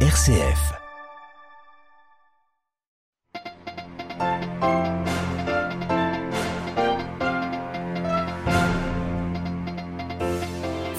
RCF.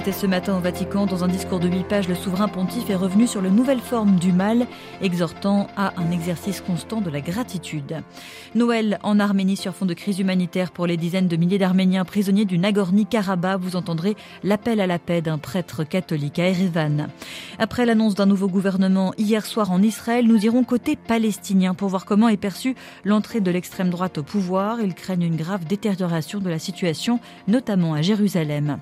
C'était ce matin au Vatican, dans un discours de huit pages, le souverain pontife est revenu sur les nouvelles formes du mal, exhortant à un exercice constant de la gratitude. Noël en Arménie sur fond de crise humanitaire pour les dizaines de milliers d'Arméniens prisonniers du Nagorno-Karabakh. Vous entendrez l'appel à la paix d'un prêtre catholique à Erevan. Après l'annonce d'un nouveau gouvernement hier soir en Israël, nous irons côté palestinien pour voir comment est perçue l'entrée de l'extrême droite au pouvoir. Ils craignent une grave détérioration de la situation, notamment à Jérusalem.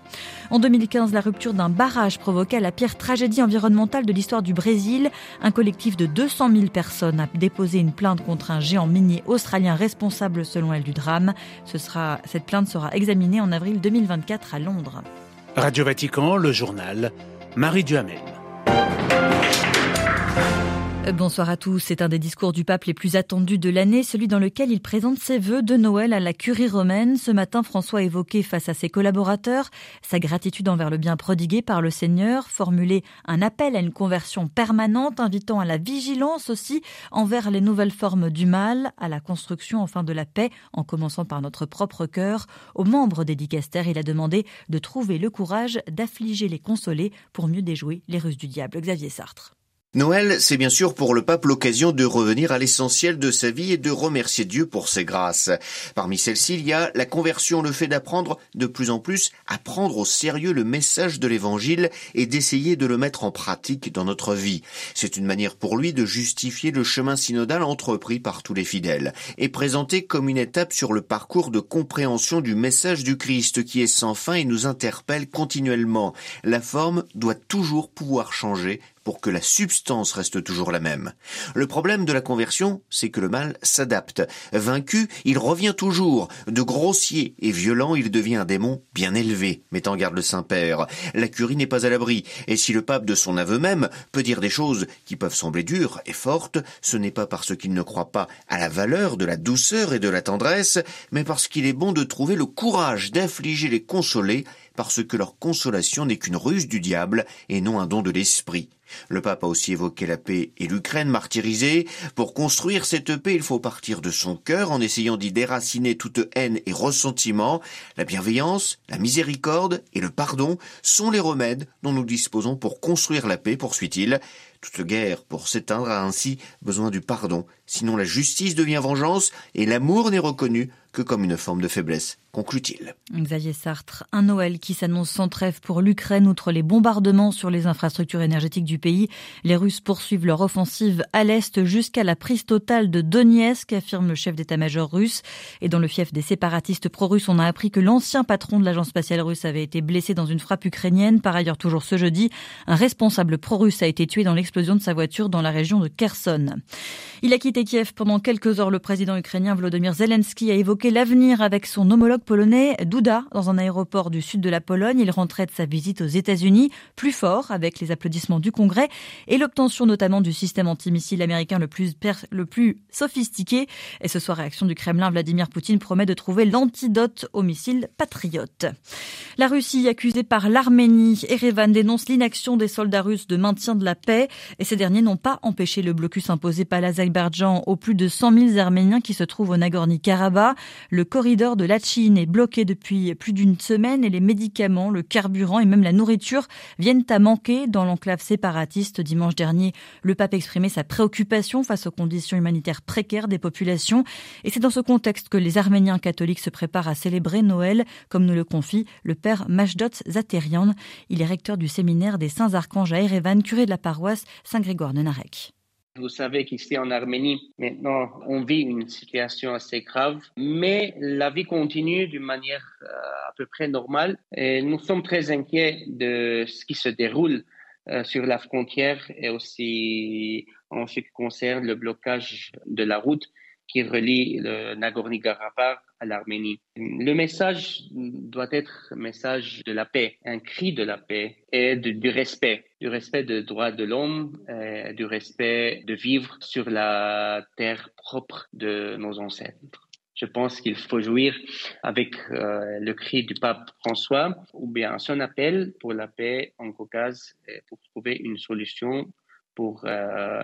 En 2015, la rupture d'un barrage provoqua la pire tragédie environnementale de l'histoire du Brésil. Un collectif de 200 000 personnes a déposé une plainte contre un géant minier australien responsable selon elle du drame. Cette plainte sera examinée en avril 2024 à Londres. Radio Vatican, le journal, Marie Duhamel. Bonsoir à tous. C'est un des discours du pape les plus attendus de l'année, celui dans lequel il présente ses vœux de Noël à la curie romaine. Ce matin, François a évoqué face à ses collaborateurs sa gratitude envers le bien prodigué par le Seigneur, formulé un appel à une conversion permanente, invitant à la vigilance aussi envers les nouvelles formes du mal, à la construction enfin de la paix, en commençant par notre propre cœur. Aux membres des dicastères, il a demandé de trouver le courage d'affliger les consolés pour mieux déjouer les ruses du diable. Xavier Sartre. Noël, c'est bien sûr pour le pape l'occasion de revenir à l'essentiel de sa vie et de remercier Dieu pour ses grâces. Parmi celles-ci, il y a la conversion, le fait d'apprendre de plus en plus à prendre au sérieux le message de l'évangile et d'essayer de le mettre en pratique dans notre vie. C'est une manière pour lui de justifier le chemin synodal entrepris par tous les fidèles et présenté comme une étape sur le parcours de compréhension du message du Christ qui est sans fin et nous interpelle continuellement. La forme doit toujours pouvoir changer pour que la substance reste toujours la même. Le problème de la conversion, c'est que le mal s'adapte. Vaincu, il revient toujours. De grossier et violent, il devient un démon bien élevé, met en garde le Saint-Père. La curie n'est pas à l'abri, et si le pape de son aveu même peut dire des choses qui peuvent sembler dures et fortes, ce n'est pas parce qu'il ne croit pas à la valeur de la douceur et de la tendresse, mais parce qu'il est bon de trouver le courage d'affliger les consolés parce que leur consolation n'est qu'une ruse du diable et non un don de l'esprit. Le pape a aussi évoqué la paix et l'Ukraine martyrisée. Pour construire cette paix, il faut partir de son cœur en essayant d'y déraciner toute haine et ressentiment. La bienveillance, la miséricorde et le pardon sont les remèdes dont nous disposons pour construire la paix, poursuit-il. Toute guerre, pour s'éteindre, a ainsi besoin du pardon, sinon la justice devient vengeance et l'amour n'est reconnu que comme une forme de faiblesse, conclut-il. Xavier Sartre, un Noël qui s'annonce sans trêve pour l'Ukraine, outre les bombardements sur les infrastructures énergétiques du pays. Les Russes poursuivent leur offensive à l'Est jusqu'à la prise totale de Donetsk, affirme le chef d'état-major russe. Et dans le fief des séparatistes pro-russes, on a appris que l'ancien patron de l'agence spatiale russe avait été blessé dans une frappe ukrainienne. Par ailleurs, toujours ce jeudi, un responsable pro-russe a été tué dans l'explosion de sa voiture dans la région de Kherson. Il a quitté Kiev pendant quelques heures. Le président ukrainien Volodymyr Zelensky a évoqué l'avenir avec son homologue polonais Duda dans un aéroport du sud de la Pologne. Il rentrait de sa visite aux États-Unis plus fort avec les applaudissements du Congrès et l'obtention notamment du système antimissile américain le plus, le plus sophistiqué. Et ce soir, réaction du Kremlin, Vladimir Poutine promet de trouver l'antidote au missile patriote. La Russie accusée par l'Arménie, Erevan dénonce l'inaction des soldats russes de maintien de la paix et ces derniers n'ont pas empêché le blocus imposé par l'Azerbaïdjan aux plus de 100 000 Arméniens qui se trouvent au Nagorno-Karabakh. Le corridor de Lachin est bloqué depuis plus d'une semaine et les médicaments, le carburant et même la nourriture viennent à manquer dans l'enclave séparatiste. Dimanche dernier, le pape exprimait sa préoccupation face aux conditions humanitaires précaires des populations. Et c'est dans ce contexte que les Arméniens catholiques se préparent à célébrer Noël, comme nous le confie le père Majdot Zaterian. Il est recteur du séminaire des Saints Archanges à Erevan, curé de la paroisse Saint-Grégoire de Narek. Vous savez qu'ici en Arménie, maintenant, on vit une situation assez grave, mais la vie continue d'une manière euh, à peu près normale. Et nous sommes très inquiets de ce qui se déroule euh, sur la frontière et aussi en ce qui concerne le blocage de la route qui relie le Nagorno-Karabakh à l'Arménie. Le message doit être un message de la paix, un cri de la paix et du respect, du respect des droits de l'homme, du respect de vivre sur la terre propre de nos ancêtres. Je pense qu'il faut jouir avec euh, le cri du pape François ou bien son appel pour la paix en Caucase pour trouver une solution pour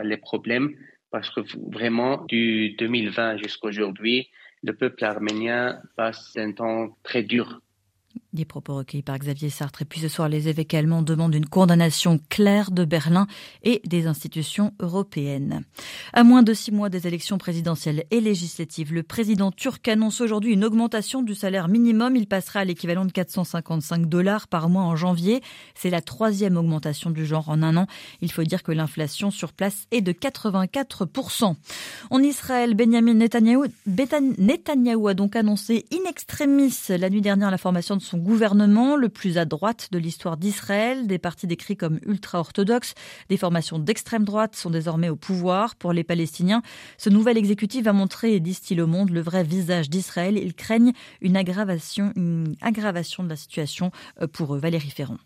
les problèmes parce que vraiment, du 2020 jusqu'à aujourd'hui, le peuple arménien passe un temps très dur des propos recueillis par Xavier Sartre. Et puis ce soir, les évêques allemands demandent une condamnation claire de Berlin et des institutions européennes. À moins de six mois des élections présidentielles et législatives, le président turc annonce aujourd'hui une augmentation du salaire minimum. Il passera à l'équivalent de 455 dollars par mois en janvier. C'est la troisième augmentation du genre en un an. Il faut dire que l'inflation sur place est de 84%. En Israël, Benjamin Netanyahu, Netanyahu a donc annoncé in extremis la nuit dernière la formation de son gouvernement, le plus à droite de l'histoire d'Israël. Des partis décrits comme ultra-orthodoxes, des formations d'extrême droite sont désormais au pouvoir. Pour les Palestiniens, ce nouvel exécutif va montrer, disent-ils au monde, le vrai visage d'Israël. Ils craignent une aggravation, une aggravation de la situation euh, pour eux. Valérie Ferron.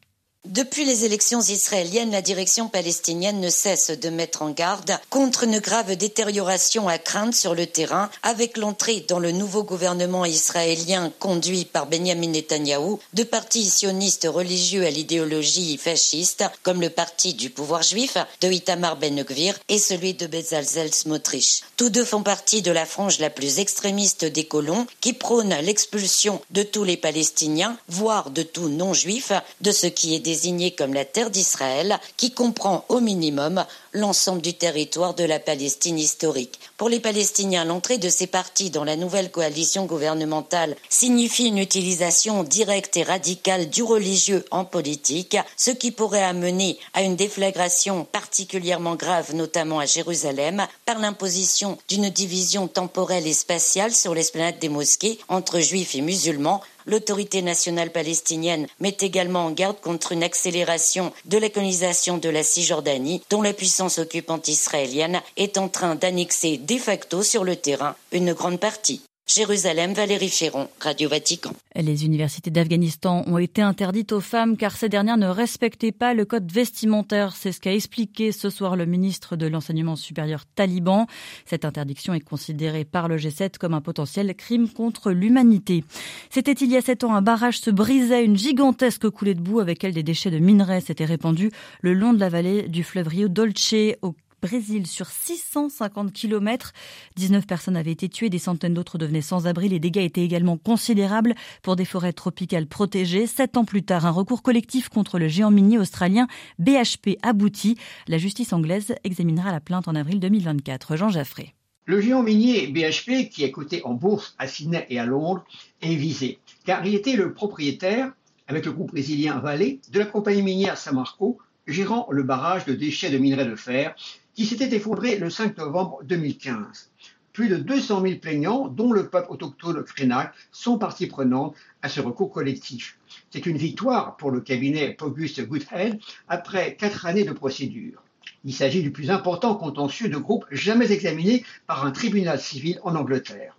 Depuis les élections israéliennes, la direction palestinienne ne cesse de mettre en garde contre une grave détérioration à craindre sur le terrain avec l'entrée dans le nouveau gouvernement israélien conduit par Benjamin Netanyahou de partis sionistes religieux à l'idéologie fasciste comme le parti du pouvoir juif de Itamar Ben-Gvir et celui de Bezalzel Smotrich. Tous deux font partie de la frange la plus extrémiste des colons qui prône l'expulsion de tous les Palestiniens, voire de tout non-juifs, de ce qui est désigné comme la terre d'Israël, qui comprend au minimum l'ensemble du territoire de la Palestine historique. Pour les Palestiniens, l'entrée de ces partis dans la nouvelle coalition gouvernementale signifie une utilisation directe et radicale du religieux en politique, ce qui pourrait amener à une déflagration particulièrement grave, notamment à Jérusalem, par l'imposition d'une division temporelle et spatiale sur l'esplanade des mosquées entre juifs et musulmans, L'autorité nationale palestinienne met également en garde contre une accélération de la colonisation de la Cisjordanie, dont la puissance occupante israélienne est en train d'annexer de facto sur le terrain une grande partie. Jérusalem, Valérie Ferron, Radio Vatican. Les universités d'Afghanistan ont été interdites aux femmes car ces dernières ne respectaient pas le code vestimentaire. C'est ce qu'a expliqué ce soir le ministre de l'enseignement supérieur taliban. Cette interdiction est considérée par le G7 comme un potentiel crime contre l'humanité. C'était il y a sept ans, un barrage se brisait, une gigantesque coulée de boue avec elle des déchets de minerais s'étaient répandus le long de la vallée du fleuve Rio Dolce au Brésil sur 650 km. 19 personnes avaient été tuées, des centaines d'autres devenaient sans abri. Les dégâts étaient également considérables pour des forêts tropicales protégées. Sept ans plus tard, un recours collectif contre le géant minier australien BHP aboutit. La justice anglaise examinera la plainte en avril 2024. Jean Jaffré. Le géant minier BHP, qui est coté en bourse à Sydney et à Londres, est visé, car il était le propriétaire, avec le groupe brésilien Vale, de la compagnie minière Samarco, gérant le barrage de déchets de minerais de fer qui s'était effondré le 5 novembre 2015. Plus de 200 000 plaignants, dont le peuple autochtone Krenak, sont partie prenante à ce recours collectif. C'est une victoire pour le cabinet August Goodhead après quatre années de procédure. Il s'agit du plus important contentieux de groupe jamais examiné par un tribunal civil en Angleterre.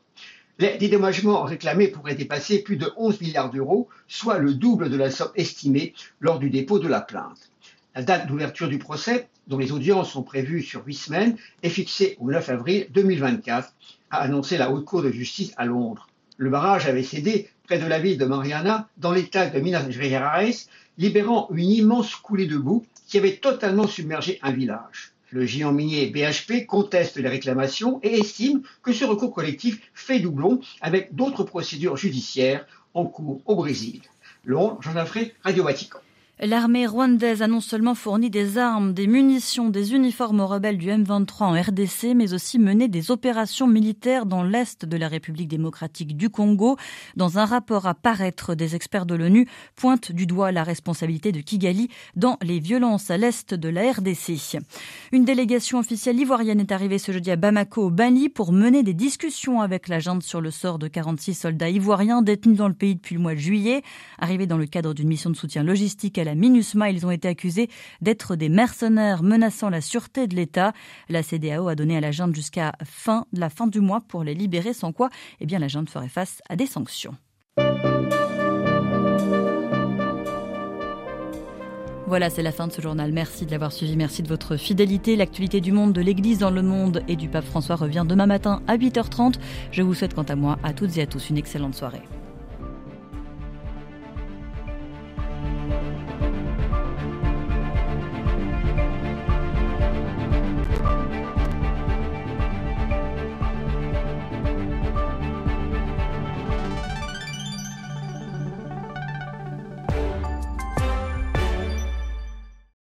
Les dédommagements réclamés pourraient dépasser plus de 11 milliards d'euros, soit le double de la somme estimée lors du dépôt de la plainte. La date d'ouverture du procès, dont les audiences sont prévues sur huit semaines, est fixée au 9 avril 2024, a annoncé la Haute Cour de justice à Londres. Le barrage avait cédé près de la ville de Mariana, dans l'état de Minas Gerais, libérant une immense coulée de boue qui avait totalement submergé un village. Le géant minier BHP conteste les réclamations et estime que ce recours collectif fait doublon avec d'autres procédures judiciaires en cours au Brésil. Londres, Jean Jaffré, Radio Vatican. L'armée rwandaise a non seulement fourni des armes, des munitions, des uniformes aux rebelles du M23 en RDC, mais aussi mené des opérations militaires dans l'est de la République démocratique du Congo. Dans un rapport à paraître, des experts de l'ONU pointent du doigt la responsabilité de Kigali dans les violences à l'est de la RDC. Une délégation officielle ivoirienne est arrivée ce jeudi à Bamako, au Bali, pour mener des discussions avec la junte sur le sort de 46 soldats ivoiriens détenus dans le pays depuis le mois de juillet. Arrivés dans le cadre d'une mission de soutien logistique à la MINUSMA. Ils ont été accusés d'être des mercenaires menaçant la sûreté de l'État. La CDAO a donné à la junte jusqu'à fin, la fin du mois pour les libérer, sans quoi eh bien, la junte ferait face à des sanctions. Voilà, c'est la fin de ce journal. Merci de l'avoir suivi, merci de votre fidélité. L'actualité du monde, de l'Église dans le monde et du pape François revient demain matin à 8h30. Je vous souhaite quant à moi à toutes et à tous une excellente soirée.